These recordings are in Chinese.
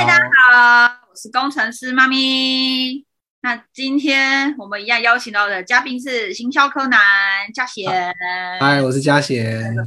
嗨，大家好，我是工程师妈咪。那今天我们一样邀请到的嘉宾是行销柯南嘉贤。嗨，我是嘉贤。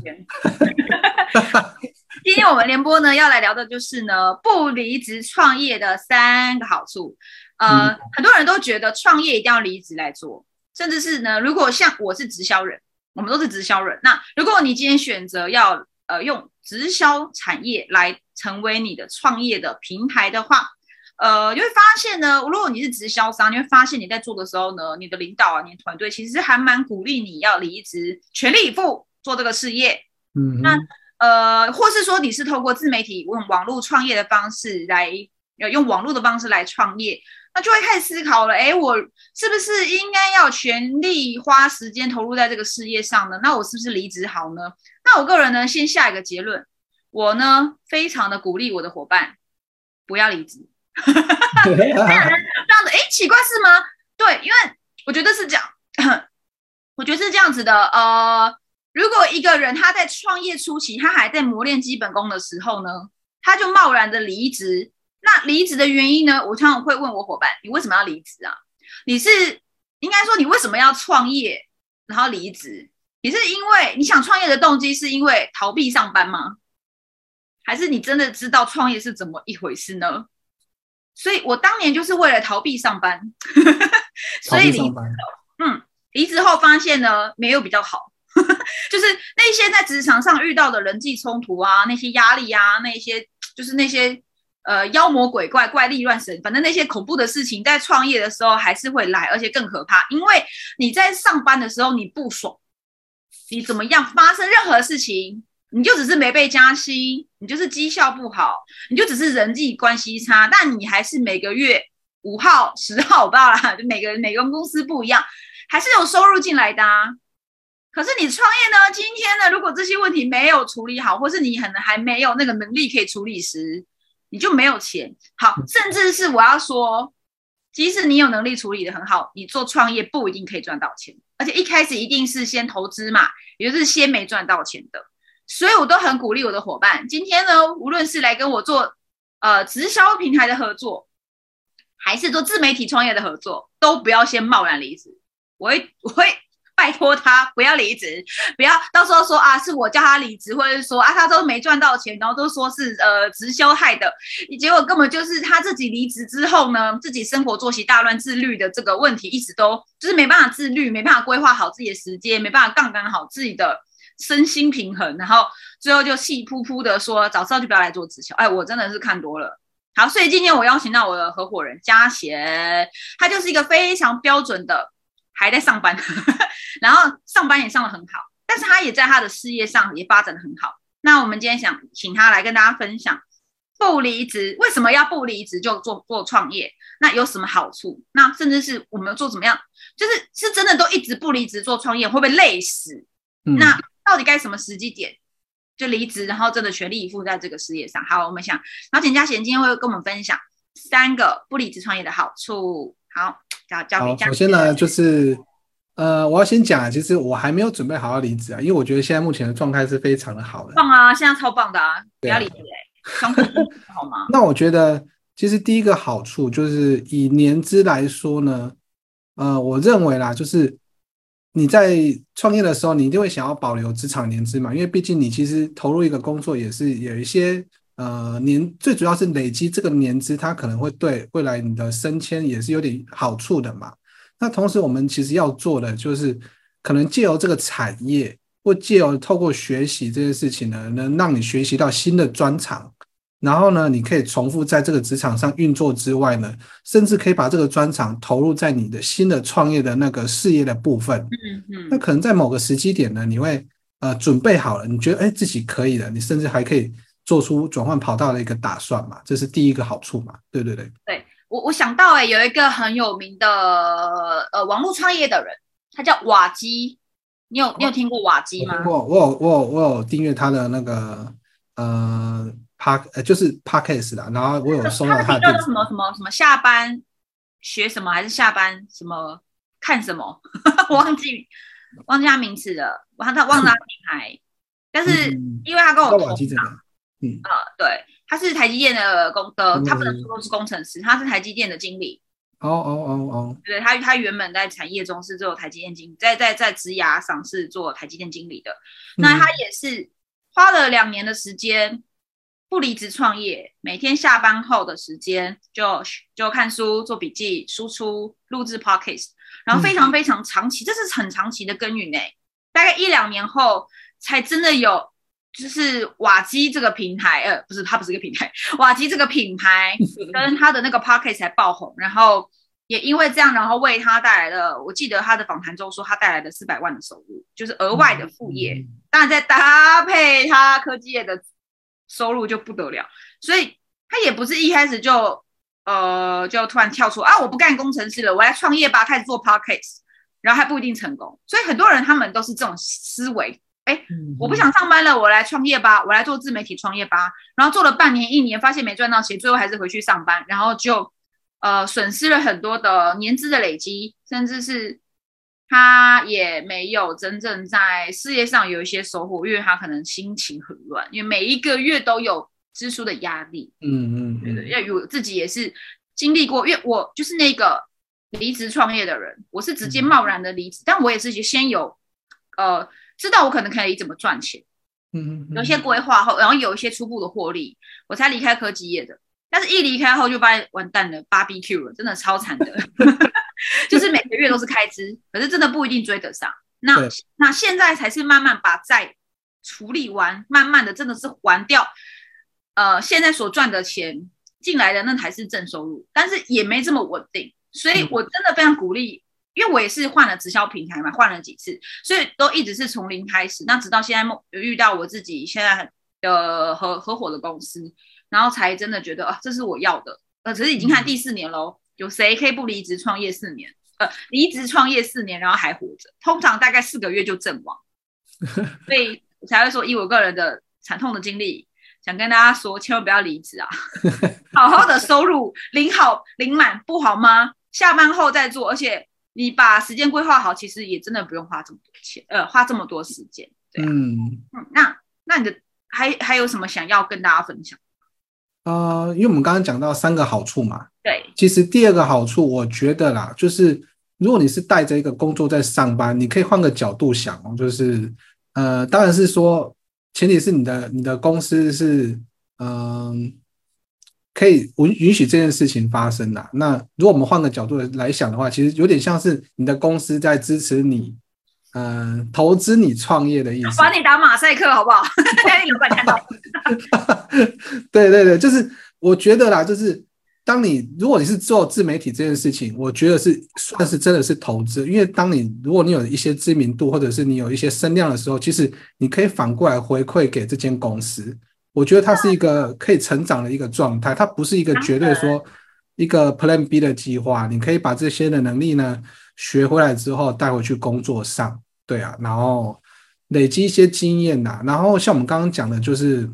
今天我们联播呢要来聊的就是呢不离职创业的三个好处。呃，很多人都觉得创业一定要离职来做，甚至是呢，如果像我是直销人，我们都是直销人。那如果你今天选择要呃用直销产业来成为你的创业的平台的话，呃，你会发现呢，如果你是直销商，你会发现你在做的时候呢，你的领导啊，你的团队其实还蛮鼓励你要离职，全力以赴做这个事业。嗯，那呃，或是说你是透过自媒体用网络创业的方式来，呃，用网络的方式来创业，那就会开始思考了，哎，我是不是应该要全力花时间投入在这个事业上呢？那我是不是离职好呢？那我个人呢，先下一个结论，我呢，非常的鼓励我的伙伴不要离职。这样的，哎，奇怪是吗？对，因为我觉得是这样，我觉得是这样子的。呃，如果一个人他在创业初期，他还在磨练基本功的时候呢，他就贸然的离职，那离职的原因呢？我常常会问我伙伴，你为什么要离职啊？你是应该说你为什么要创业，然后离职？你是因为你想创业的动机是因为逃避上班吗？还是你真的知道创业是怎么一回事呢？所以我当年就是为了逃避上班，所以离职。嗯，离职后发现呢，没有比较好，就是那些在职场上遇到的人际冲突啊，那些压力啊，那些就是那些呃妖魔鬼怪、怪力乱神，反正那些恐怖的事情，在创业的时候还是会来，而且更可怕，因为你在上班的时候你不爽，你怎么样发生任何事情。你就只是没被加薪，你就是绩效不好，你就只是人际关系差，但你还是每个月五号、十号，我不知道啦，就每个每个公司不一样，还是有收入进来的。可是你创业呢？今天呢？如果这些问题没有处理好，或是你可能还没有那个能力可以处理时，你就没有钱。好，甚至是我要说，即使你有能力处理的很好，你做创业不一定可以赚到钱，而且一开始一定是先投资嘛，也就是先没赚到钱的。所以，我都很鼓励我的伙伴。今天呢，无论是来跟我做呃直销平台的合作，还是做自媒体创业的合作，都不要先贸然离职。我会，我会拜托他不要离职，不要到时候说啊，是我叫他离职，或者是说啊，他都没赚到钱，然后都说是呃直销害的，结果根本就是他自己离职之后呢，自己生活作息大乱、自律的这个问题，一直都就是没办法自律，没办法规划好自己的时间，没办法杠杆好自己的。身心平衡，然后最后就气扑扑的说：“早知道就不要来做直销。”哎，我真的是看多了。好，所以今天我邀请到我的合伙人嘉贤，他就是一个非常标准的还在上班，然后上班也上的很好，但是他也在他的事业上也发展的很好。那我们今天想请他来跟大家分享不离职为什么要不离职就做做创业，那有什么好处？那甚至是我们做怎么样，就是是真的都一直不离职做创业会不会累死？那到底该什么时机点就离职，然后真的全力以赴在这个事业上？好，我们想，然后简嘉贤今天会跟我们分享三个不离职创业的好处。好，交交给嘉首先呢，就是呃，我要先讲，其实我还没有准备好要离职啊，因为我觉得现在目前的状态是非常的好的。棒啊，现在超棒的啊！不要离职哎，好吗？那我觉得，其实第一个好处就是以年资来说呢，呃，我认为啦，就是。你在创业的时候，你一定会想要保留职场年资嘛？因为毕竟你其实投入一个工作也是有一些呃年，最主要是累积这个年资，它可能会对未来你的升迁也是有点好处的嘛。那同时，我们其实要做的就是，可能借由这个产业，或借由透过学习这件事情呢，能让你学习到新的专长。然后呢，你可以重复在这个职场上运作之外呢，甚至可以把这个专长投入在你的新的创业的那个事业的部分。嗯嗯。那可能在某个时机点呢，你会呃准备好了，你觉得哎自己可以了，你甚至还可以做出转换跑道的一个打算嘛，这是第一个好处嘛。对对对。对我我想到哎，有一个很有名的呃网络创业的人，他叫瓦基，你有你有听过瓦基吗？我，我有我有我有订阅他的那个呃。park 呃就是 podcast 啦，然后我有收到他的什么什么什么下班学什么还是下班什么看什么，我忘记忘记他名字了，忘他忘了他品牌，但是因为他跟我同嗯呃，对，他是台积电的工的，嗯他不能说是工程师，他是台积电的经理。哦哦哦哦，对他，他原本在产业中是做台积电经理，在在在职涯上是做台积电经理的。那他也是花了两年的时间，不离职创业，每天下班后的时间就就看书、做笔记、输出、录制 podcast，然后非常非常长期，这是很长期的耕耘诶。大概一两年后，才真的有就是瓦基这个平台，呃，不是，它不是一个平台，瓦基这个品牌 跟他的那个 podcast 才爆红，然后也因为这样，然后为他带来了，我记得他的访谈中说他带来了四百万的收入，就是额外的副业。当然再搭配他科技业的收入就不得了，所以他也不是一开始就呃就突然跳出啊我不干工程师了，我来创业吧，开始做 podcast，然后还不一定成功。所以很多人他们都是这种思维，哎，我不想上班了，我来创业吧，我来做自媒体创业吧。然后做了半年一年，发现没赚到钱，最后还是回去上班，然后就呃损失了很多的年资的累积，甚至是。他也没有真正在事业上有一些收获，因为他可能心情很乱，因为每一个月都有支出的压力。嗯嗯，对对，因为我自己也是经历过，因为我就是那个离职创业的人，我是直接贸然的离职，但我也是先有呃知道我可能可以怎么赚钱，嗯，有些规划后，然后有一些初步的获利，我才离开科技业的。但是，一离开后就发现完蛋了，BBQ 了，真的超惨的。就是每个月都是开支，可是真的不一定追得上。那那现在才是慢慢把债处理完，慢慢的真的是还掉。呃，现在所赚的钱进来的那才是正收入，但是也没这么稳定。所以我真的非常鼓励，因为我也是换了直销平台嘛，换了几次，所以都一直是从零开始。那直到现在有遇到我自己现在的合合伙的公司。然后才真的觉得啊，这是我要的。呃，只是已经看第四年喽，有谁可以不离职创业四年？呃，离职创业四年，然后还活着，通常大概四个月就阵亡。所以我才会说，以我个人的惨痛的经历，想跟大家说，千万不要离职啊！好好的收入领好领满不好吗？下班后再做，而且你把时间规划好，其实也真的不用花这么多钱，呃，花这么多时间。对啊，嗯嗯，那那你的还还有什么想要跟大家分享？呃，因为我们刚刚讲到三个好处嘛，对，其实第二个好处，我觉得啦，就是如果你是带着一个工作在上班，你可以换个角度想哦，就是呃，当然是说，前提是你的你的公司是嗯、可以允允许这件事情发生的。那如果我们换个角度来想的话，其实有点像是你的公司在支持你，嗯、投资你创业的意思。把你打马赛克好不好？让 你老板看到。对对对，就是我觉得啦，就是当你如果你是做自媒体这件事情，我觉得是算是真的是投资，因为当你如果你有一些知名度，或者是你有一些声量的时候，其实你可以反过来回馈给这间公司。我觉得它是一个可以成长的一个状态，它不是一个绝对说一个 Plan B 的计划。你可以把这些的能力呢学回来之后带回去工作上，对啊，然后累积一些经验呐、然后像我们刚刚讲的，就是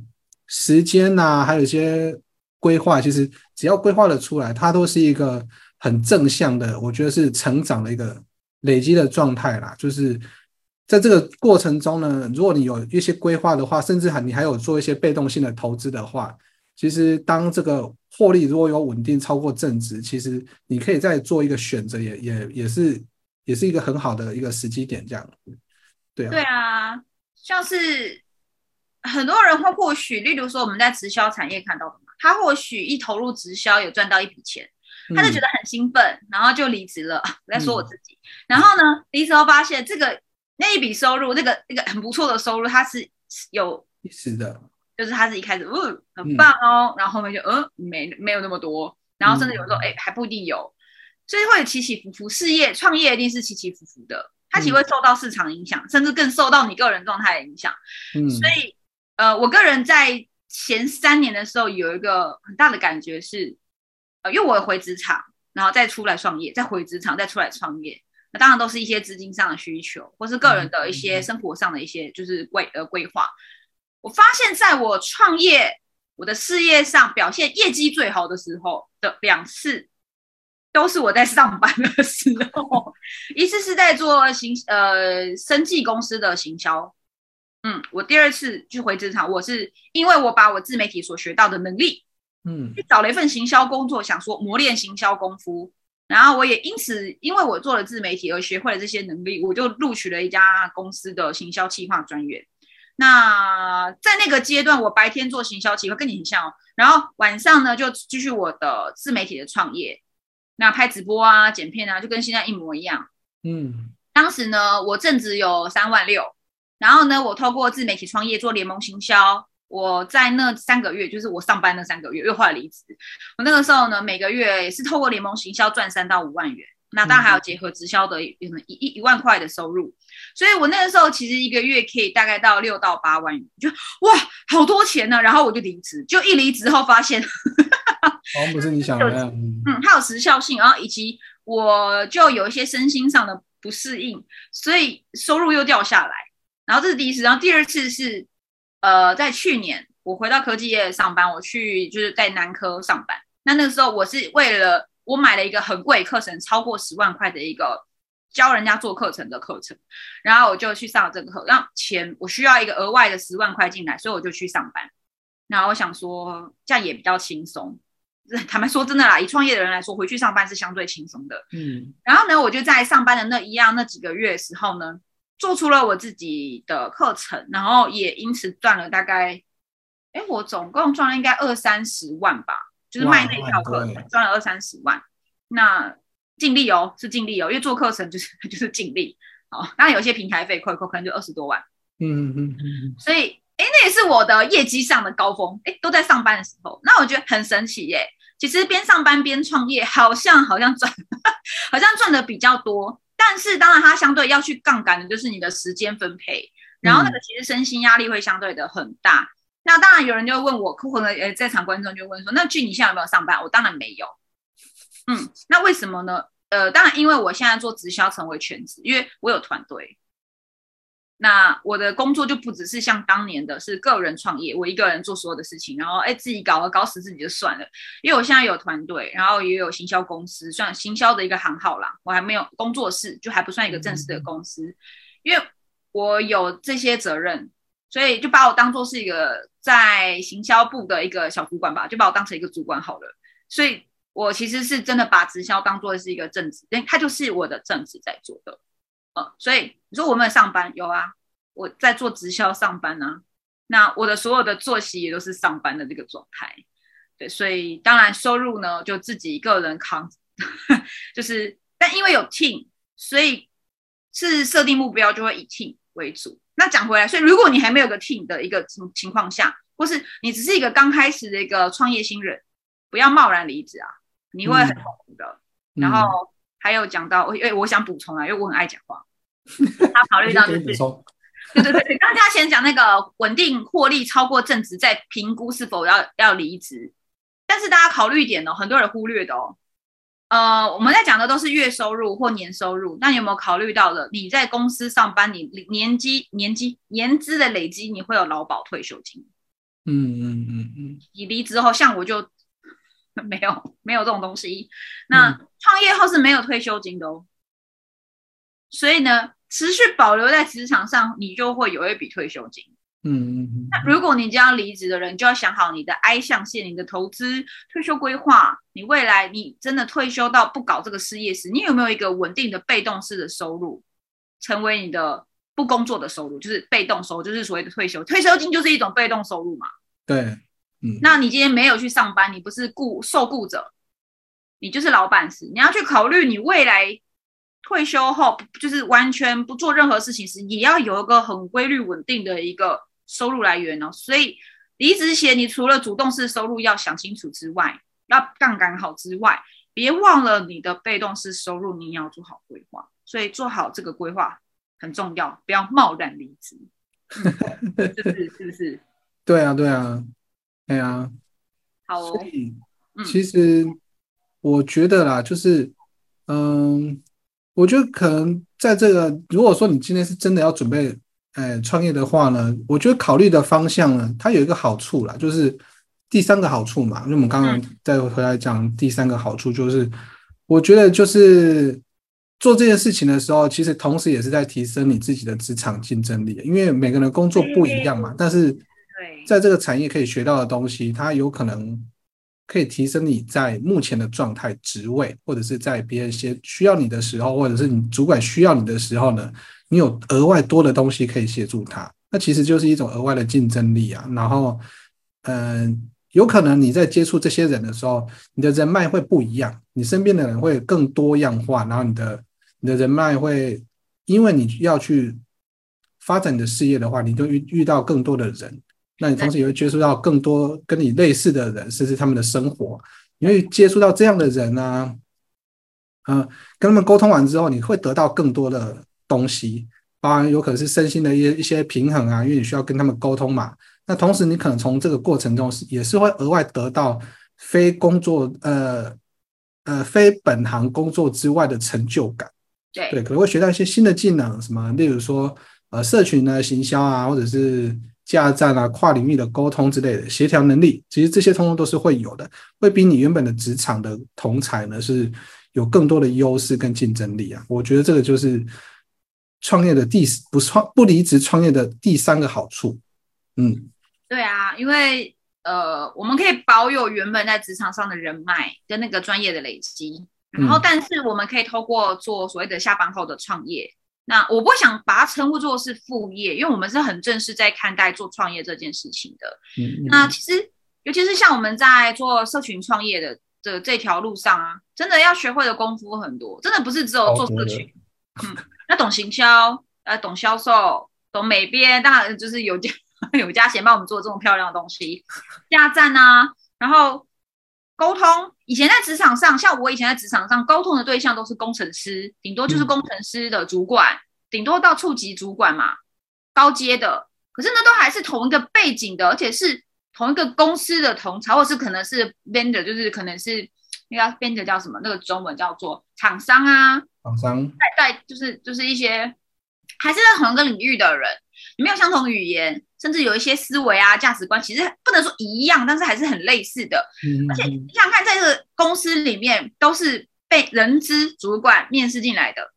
时间呐、还有一些规划，其实只要规划的出来，它都是一个很正向的，我觉得是成长的一个累积的状态啦。就是在这个过程中呢，如果你有一些规划的话，甚至还你还有做一些被动性的投资的话，其实当这个获利如果有稳定超过正值，其实你可以再做一个选择，也也也是也是一个很好的一个时机点，这样。对啊，对啊，像是很多人会或许，例如说我们在直销产业看到的嘛，他或许一投入直销有赚到一笔钱，他就觉得很兴奋，然后就离职了。我在说我自己，然后呢，离职后发现这个那一笔收入，那个那个很不错的收入，它是有，是的，就是它是一开始嗯很棒哦，然后后面就嗯没没有那么多，然后甚至有时候哎还不一定有，所以会起起伏伏。事业创业一定是起起伏伏的。它其实会受到市场影响，甚至更受到你个人状态的影响。嗯，所以，呃，我个人在前三年的时候有一个很大的感觉是，呃，因为我回职场，然后再出来创业，再回职场，再出来创业，那当然都是一些资金上的需求，或是个人的一些生活上的一些就是规呃规划。我发现，在我创业、我的事业上表现业绩最好的时候的两次。都是我在上班的时候，一次是在做行呃生技公司的行销，嗯，我第二次去回职场，我是因为我把我自媒体所学到的能力，嗯去找了一份行销工作，想说磨练行销功夫。然后我也因此，因为我做了自媒体而学会了这些能力，我就录取了一家公司的行销企划专员。那在那个阶段，我白天做行销企划，跟你很像哦。然后晚上呢，就继续我的自媒体的创业，那拍直播啊、剪片啊，就跟现在一模一样。嗯当时呢，我正值有三万六，然后呢，我透过自媒体创业做联盟行销，我在那三个月，就是我上班那三个月，又后来离职。我那个时候呢，每个月也是透过联盟行销赚三到五万元，那当然还有结合直销的一一一一万块的收入，所以我那个时候其实一个月可以大概到六到八万元，就哇好多钱呢。然后我就离职，就一离职后发现，好像不是你想的那样。嗯嗯，它有时效性，然后以及我就有一些身心上的不适应，所以收入又掉下来。然后这是第一次，然后第二次是呃，在去年我回到科技业上班，我去就是在南科上班。那那个时候我是为了我买了一个很贵课程，超过十万块的一个教人家做课程的课程，然后我就去上了这个课，让钱我需要一个额外的十万块进来，所以我就去上班。然后我想说这样也比较轻松。坦白说，真的啦，以创业的人来说，回去上班是相对轻松的。嗯然后呢，我就在上班的那一样那几个月的时候呢，做出了我自己的课程，然后也因此赚了大概，哎，我总共赚了应该二三十万吧，就是卖那套课赚了二三十万。那尽力哦，是尽力哦，因为做课程就是 就是尽力哦。当然有些平台费扣一扣，可能就二十多万。嗯嗯嗯所以，哎，那也是我的业绩上的高峰，哎，都在上班的时候。那我觉得很神奇耶。其实边上班边创业，好像好像赚，好像赚 的比较多。但是当然，它相对要去杠杆的就是你的时间分配，然后那个其实身心压力会相对的很大。那当然有人就会问我，可能呃在场观众就问说，那俊你现在有没有上班？我当然没有。嗯，那为什么呢？呃，当然因为我现在做直销成为全职，因为我有团队。那我的工作就不只是像当年的是个人创业，我一个人做所有的事情，然后哎自己搞了搞死自己就算了。因为我现在有团队，然后也有行销公司，算行销的一个行号啦。我还没有工作室，就还不算一个正式的公司，因为我有这些责任，所以就把我当做是一个在行销部的一个小主管吧，就把我当成一个主管好了。所以我其实是真的把直销当做是一个正职，因为它就是我的正职在做的。呃，所以你说我有没有上班？有啊，我在做直销上班啊。那我的所有的作息也都是上班的这个状态。对，所以当然收入呢就自己一个人扛，就是但因为有 team，所以是设定目标就会以 team 为主。那讲回来，所以如果你还没有个 team 的一个情情况下，或是你只是一个刚开始的一个创业新人，不要贸然离职啊，你会很痛苦的。嗯，然后还有讲到，因为我想补充啊，因为我很爱讲话。他考虑到就是，对对对，刚刚先讲那个稳定获利超过正值，再评估是否要要离职。但是大家考虑一点哦，很多人忽略的哦。呃，我们在讲的都是月收入或年收入，那有没有考虑到的？你在公司上班，你年积、年积、年资的累积，你会有劳保退休金。嗯嗯嗯嗯你离职后，像我就 没有没有这种东西。那创业后是没有退休金的哦。所以呢，持续保留在职场上，你就会有一笔退休金。嗯嗯嗯那如果你将要离职的人，就要想好你的 I 象限、你的投资、退休规划。你未来你真的退休到不搞这个事业时，你有没有一个稳定的被动式的收入，成为你的不工作的收入，就是被动收入，就是所谓的退休。退休金就是一种被动收入嘛。对，嗯，那你今天没有去上班，你不是雇受雇者，你就是老板时，你要去考虑你未来退休后，就是完全不做任何事情时，也要有一个很规律稳定的一个收入来源哦。所以离职前，你除了主动式收入要想清楚之外，要杠杆好之外，别忘了你的被动式收入，你也要做好规划。所以做好这个规划很重要，不要贸然离职。嗯是不是？是不是？对啊对啊，哎呀，好哦所，以嗯其实我觉得啦，就是嗯，我觉得可能在这个，如果说你今天是真的要准备呃创业的话呢，我觉得考虑的方向呢，它有一个好处啦，就是第三个好处嘛，因为我们刚刚再回来讲第三个好处，就是我觉得就是做这件事情的时候，其实同时也是在提升你自己的职场竞争力，因为每个人工作不一样嘛。但是，在这个产业可以学到的东西，它有可能可以提升你在目前的状态、职位，或者是在别人些需要你的时候，或者是你主管需要你的时候呢，你有额外多的东西可以协助他。那其实就是一种额外的竞争力啊。然后，嗯，有可能你在接触这些人的时候，你的人脉会不一样，你身边的人会更多样化，然后你的。你的人脉会，因为你要去发展你的事业的话，你就遇遇到更多的人，那你同时也会接触到更多跟你类似的人，甚至他们的生活，你会接触到这样的人啊，嗯，跟他们沟通完之后，你会得到更多的东西，当然有可能是身心的一些一些平衡啊，因为你需要跟他们沟通嘛。那同时，你可能从这个过程中是也是会额外得到非工作呃呃非本行工作之外的成就感。对，可能会学到一些新的技能，什么，例如说，呃，社群的行销啊，或者是架站啊，跨领域的沟通之类的协调能力，其实这些通通都是会有的，会比你原本的职场的同才呢是有更多的优势跟竞争力啊。我觉得这个就是创业的第不创不离职创业的第三个好处。嗯，对啊，因为呃，我们可以保有原本在职场上的人脉跟那个专业的累积。然后，但是我们可以透过做所谓的下班后的创业，那我不想把它称呼作是副业，因为我们是很正式在看待做创业这件事情的。那其实，尤其是像我们在做社群创业的的这条路上啊，真的要学会的功夫很多，真的不是只有做社群，嗯，要懂行销，呃，懂销售，懂美编，当然就是有家 有家贤帮我们做这么漂亮的东西，加站啊，然后。沟通以前在职场上，像我以前在职场上沟通的对象都是工程师，顶多就是工程师的主管，顶多到处级主管嘛，高阶的。可是呢，都还是同一个背景的，而且是同一个公司的同才，或是可能是 vendor，就是可能是那个 vendor 叫什么？那个中文叫做厂商啊，厂商在在就是就是一些还是在同一个领域的人，没有相同语言。甚至有一些思维啊、价值观，其实不能说一样，但是还是很类似的。而且你想看，在这个公司里面，都是被人资主管面试进来的，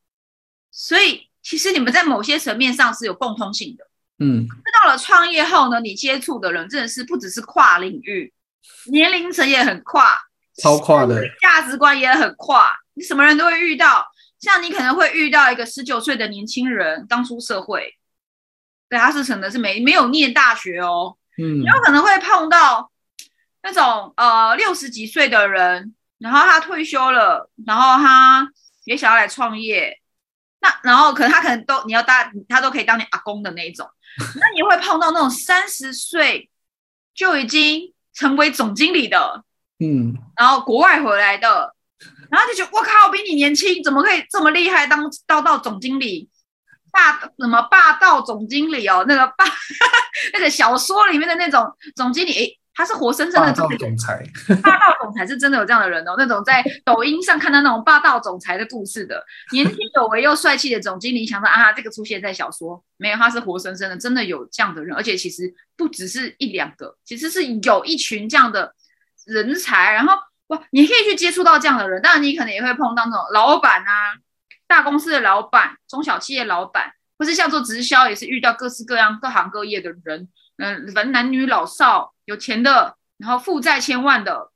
所以其实你们在某些层面上是有共通性的。嗯，那到了创业后呢，你接触的人真的是不只是跨领域，年龄层也很跨，超跨的，价值观也很跨，你什么人都会遇到。像你可能会遇到一个十九岁的年轻人刚出社会。对，他是可能是没没有念大学哦，嗯，有可能会碰到那种呃六十几岁的人，然后他退休了，然后他也想要来创业，那然后可能他可能都你要当他都可以当你阿公的那一种，那你会碰到那种三十岁就已经成为总经理的，嗯，然后国外回来的，然后就觉得我靠，我比你年轻，怎么可以这么厉害，当当到总经理？霸什么霸道总经理哦？那个霸 那个小说里面的那种总经理，诶，他是活生生的霸道总裁。霸道总裁是真的有这样的人哦，那种在抖音上看到那种霸道总裁的故事的，年轻有为又帅气的总经理，想到啊，这个出现在小说没有？他是活生生的，真的有这样的人，而且其实不只是一两个，其实是有一群这样的人才。然后哇，你可以去接触到这样的人，当然你可能也会碰到那种老板啊。大公司的老板、中小企业老板，或是像做直销，也是遇到各式各样、各行各业的人。嗯，反正男女老少，有钱的，然后负债千万的，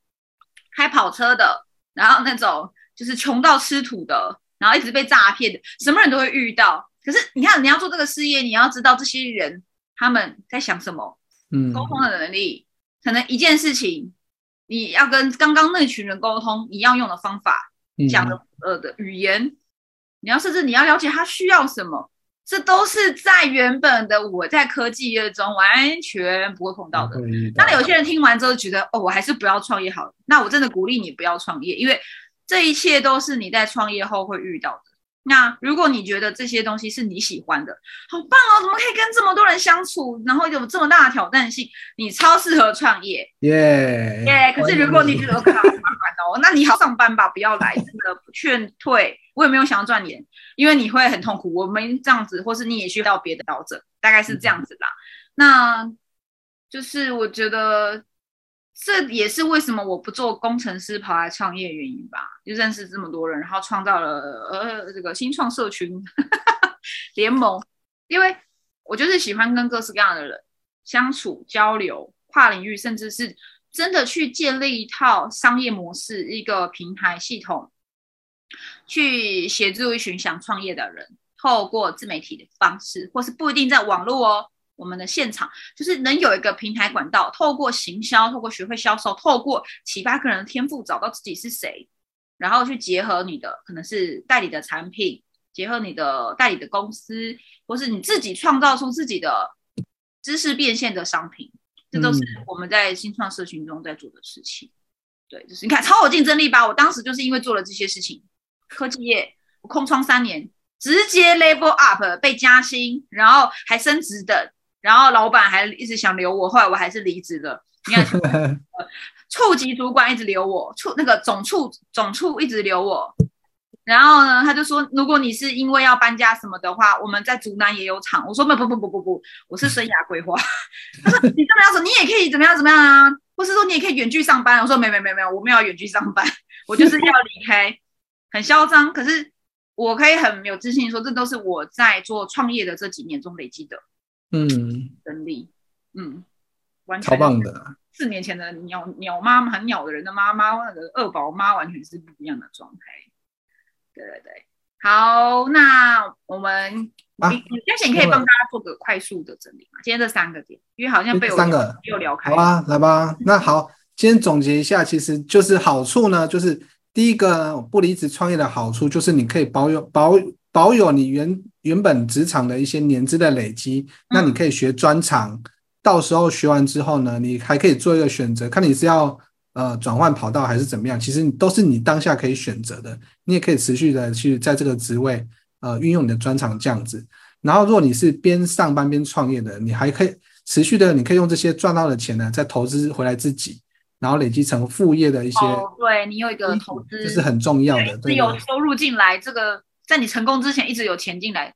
开跑车的，然后那种就是穷到吃土的，然后一直被诈骗的，什么人都会遇到。可是你看，你要做这个事业，你要知道这些人他们在想什么，嗯，沟通的能力，可能一件事情，你要跟刚刚那群人沟通，你要用的方法，讲的呃的语言。你要甚至你要了解他需要什么，这都是在原本的我在科技业中完全不会碰到的。那有些人听完之后觉得，哦，我还是不要创业好了。那我真的鼓励你不要创业，因为这一切都是你在创业后会遇到的。那如果你觉得这些东西是你喜欢的，好棒哦！怎么可以跟这么多人相处，然后有这么大的挑战性？你超适合创业，耶耶！可是如果你觉得麻烦哦，那你好上班吧，不要来，真的不劝退。我也没有想要赚钱，因为你会很痛苦。我们这样子，或是你也需要别的调整，大概是这样子啦。那就是我觉得这也是为什么我不做工程师跑来创业原因吧？就认识这么多人，然后创造了呃这个新创社群 联盟，因为我就是喜欢跟各式各样的人相处交流，跨领域，甚至是真的去建立一套商业模式，一个平台系统，去协助一群想创业的人，透过自媒体的方式，或是不一定在网络哦。我们的现场就是能有一个平台管道，透过行销，透过学会销售，透过启发个人的天赋，找到自己是谁，然后去结合你的可能是代理的产品，结合你的代理的公司，或是你自己创造出自己的知识变现的商品，这都是我们在新创社群中在做的事情。对，就是你看超有竞争力吧？我当时就是因为做了这些事情，科技业我空窗三年，直接 level up 被加薪，然后还升职的。然后老板还一直想留我，后来我还是离职了。你看，处级主管一直留我，处那个总处总处一直留我。然后呢，他就说，如果你是因为要搬家什么的话，我们在竹南也有厂。我说不不不不不不，我是生涯规划。他说你这么要说，你也可以怎么样怎么样啊？或是说你也可以远距上班？我说没没没没有，我没有远距上班，我就是要离开，很嚣张。可是我可以很有自信说，这都是我在做创业的这几年中累积的。嗯，能力，嗯，完全超棒的。四年前的鸟鸟妈很鸟的人的妈妈，那个二宝妈完全是不一样的状态。对对对，好，那我们啊，嘉贤可以帮大家做个快速的整理嘛？今天这三个点，因为好像被我三个又聊开。好啊，来吧。那好，今天总结一下，其实就是好处呢，就是第一个不离职创业的好处，就是你可以保有保。保有你原原本职场的一些年资的累积，那你可以学专长，到时候学完之后呢，你还可以做一个选择，看你是要呃转换跑道还是怎么样，其实你都是你当下可以选择的，你也可以持续的去在这个职位呃运用你的专长这样子。然后如果你是边上班边创业的，你还可以持续的，你可以用这些赚到的钱呢，再投资回来自己，然后累积成副业的一些。对你有一个投资，这是很重要的，是有收入进来这个。在你成功之前，一直有钱进来。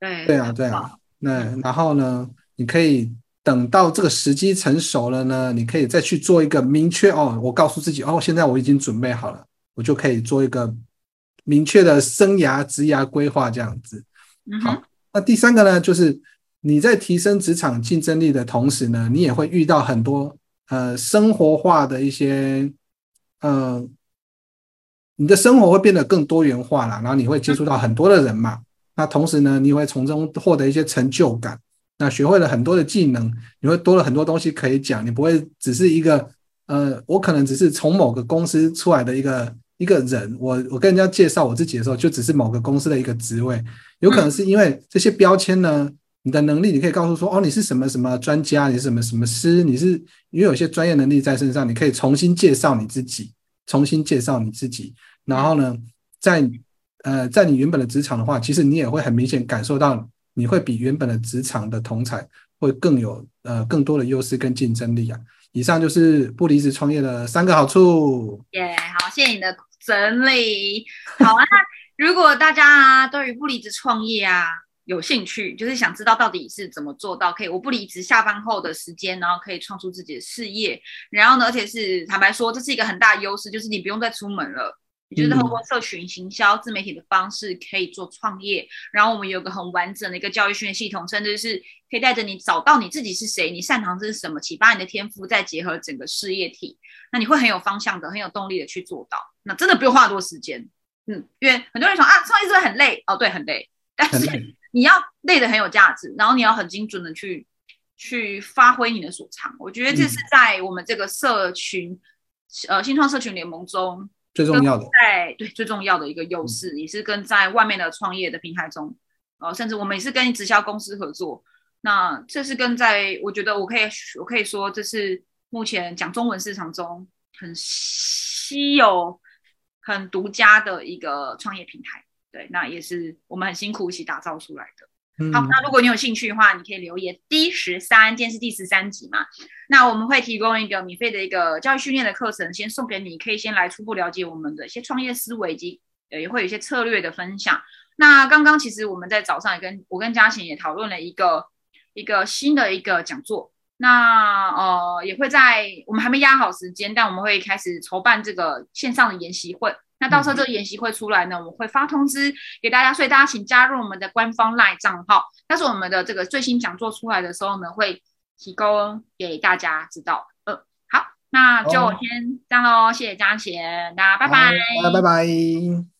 对对啊，对啊。那然后呢？你可以等到这个时机成熟了呢，你可以再去做一个明确哦。我告诉自己哦，现在我已经准备好了，我就可以做一个明确的生涯职涯规划这样子。好，那第三个呢，就是你在提升职场竞争力的同时呢，你也会遇到很多呃生活化的一些呃。你的生活会变得更多元化了，然后你会接触到很多的人嘛。那同时呢，你会从中获得一些成就感。那学会了很多的技能，你会多了很多东西可以讲。你不会只是一个呃，我可能只是从某个公司出来的一个一个人。我我跟人家介绍我自己的时候，就只是某个公司的一个职位。有可能是因为这些标签呢，你的能力你可以告诉说，哦，你是什么什么专家，你是什么什么师，你是因为有些专业能力在身上，你可以重新介绍你自己。重新介绍你自己，然后呢，在呃，在你原本的职场的话，其实你也会很明显感受到，你会比原本的职场的同才会更有呃更多的优势跟竞争力啊。以上就是不离职创业的三个好处。耶，好，谢谢你的整理。好啊，那如果大家对于不离职创业啊。有兴趣就是想知道到底是怎么做到可以我不离职下班后的时间，然后可以创出自己的事业。然后呢，而且是坦白说，这是一个很大的优势，就是你不用再出门了，你就是通过社群行销、自媒体的方式可以做创业。然后我们有个很完整的一个教育训练系统，甚至是可以带着你找到你自己是谁，你擅长这是什么，启发你的天赋，再结合整个事业体，那你会很有方向的，很有动力的去做到。那真的不用花多时间，嗯，因为很多人说啊，创业是不是很累？哦，对，很累，但是。你要累的很有价值，然后你要很精准的去去发挥你的所长。我觉得这是在我们这个社群，呃，新创社群联盟中最重要的，在对最重要的一个优势，也是跟在外面的创业的平台中，呃，甚至我们也是跟直销公司合作。那这是跟在，我觉得我可以我可以说，这是目前讲中文市场中很稀有、很独家的一个创业平台。对，那也是我们很辛苦一起打造出来的。好，那如果你有兴趣的话，你可以留言。第十三，今天是第十三集嘛？那我们会提供一个免费的一个教育训练的课程，先送给你，可以先来初步了解我们的一些创业思维以及呃，也会有一些策略的分享。那刚刚其实我们在早上也跟我跟嘉贤也讨论了一个一个新的一个讲座，那呃也会在我们还没压好时间，但我们会开始筹办这个线上的研习会。那到时候这个演习会出来呢，我们会发通知给大家，所以大家请加入我们的官方 LINE 账号。但是我们的这个最新讲座出来的时候呢，会提供给大家知道。呃，好，那就先这样喽，谢谢嘉贤，大家拜拜，拜拜。